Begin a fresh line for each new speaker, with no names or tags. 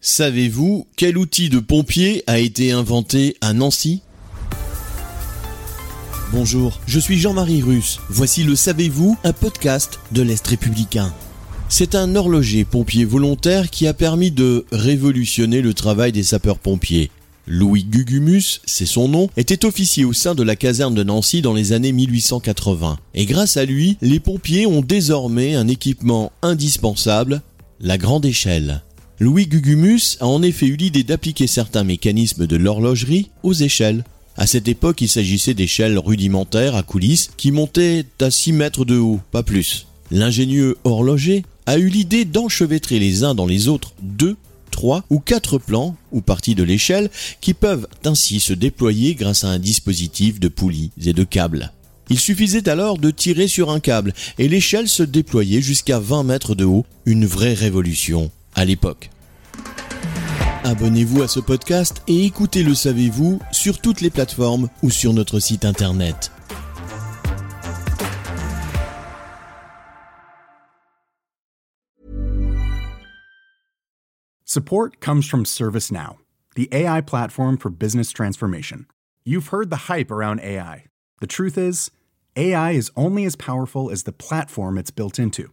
Savez-vous quel outil de pompier a été inventé à Nancy? Bonjour, je suis Jean-Marie Russe. Voici le Savez-vous, un podcast de l'Est républicain. C'est un horloger pompier volontaire qui a permis de révolutionner le travail des sapeurs-pompiers. Louis Gugumus, c'est son nom, était officier au sein de la caserne de Nancy dans les années 1880. Et grâce à lui, les pompiers ont désormais un équipement indispensable, la grande échelle. Louis Gugumus a en effet eu l'idée d'appliquer certains mécanismes de l'horlogerie aux échelles. À cette époque, il s'agissait d'échelles rudimentaires à coulisses qui montaient à 6 mètres de haut, pas plus. L'ingénieux horloger a eu l'idée d'enchevêtrer les uns dans les autres deux trois ou quatre plans ou parties de l'échelle qui peuvent ainsi se déployer grâce à un dispositif de poulies et de câbles. Il suffisait alors de tirer sur un câble et l'échelle se déployait jusqu'à 20 mètres de haut, une vraie révolution à l'époque. Abonnez-vous à ce podcast et écoutez Le Savez-vous sur toutes les plateformes ou sur notre site internet.
Support comes from ServiceNow, the AI platform for business transformation. You've heard the hype around AI. The truth is, AI is only as powerful as the platform it's built into.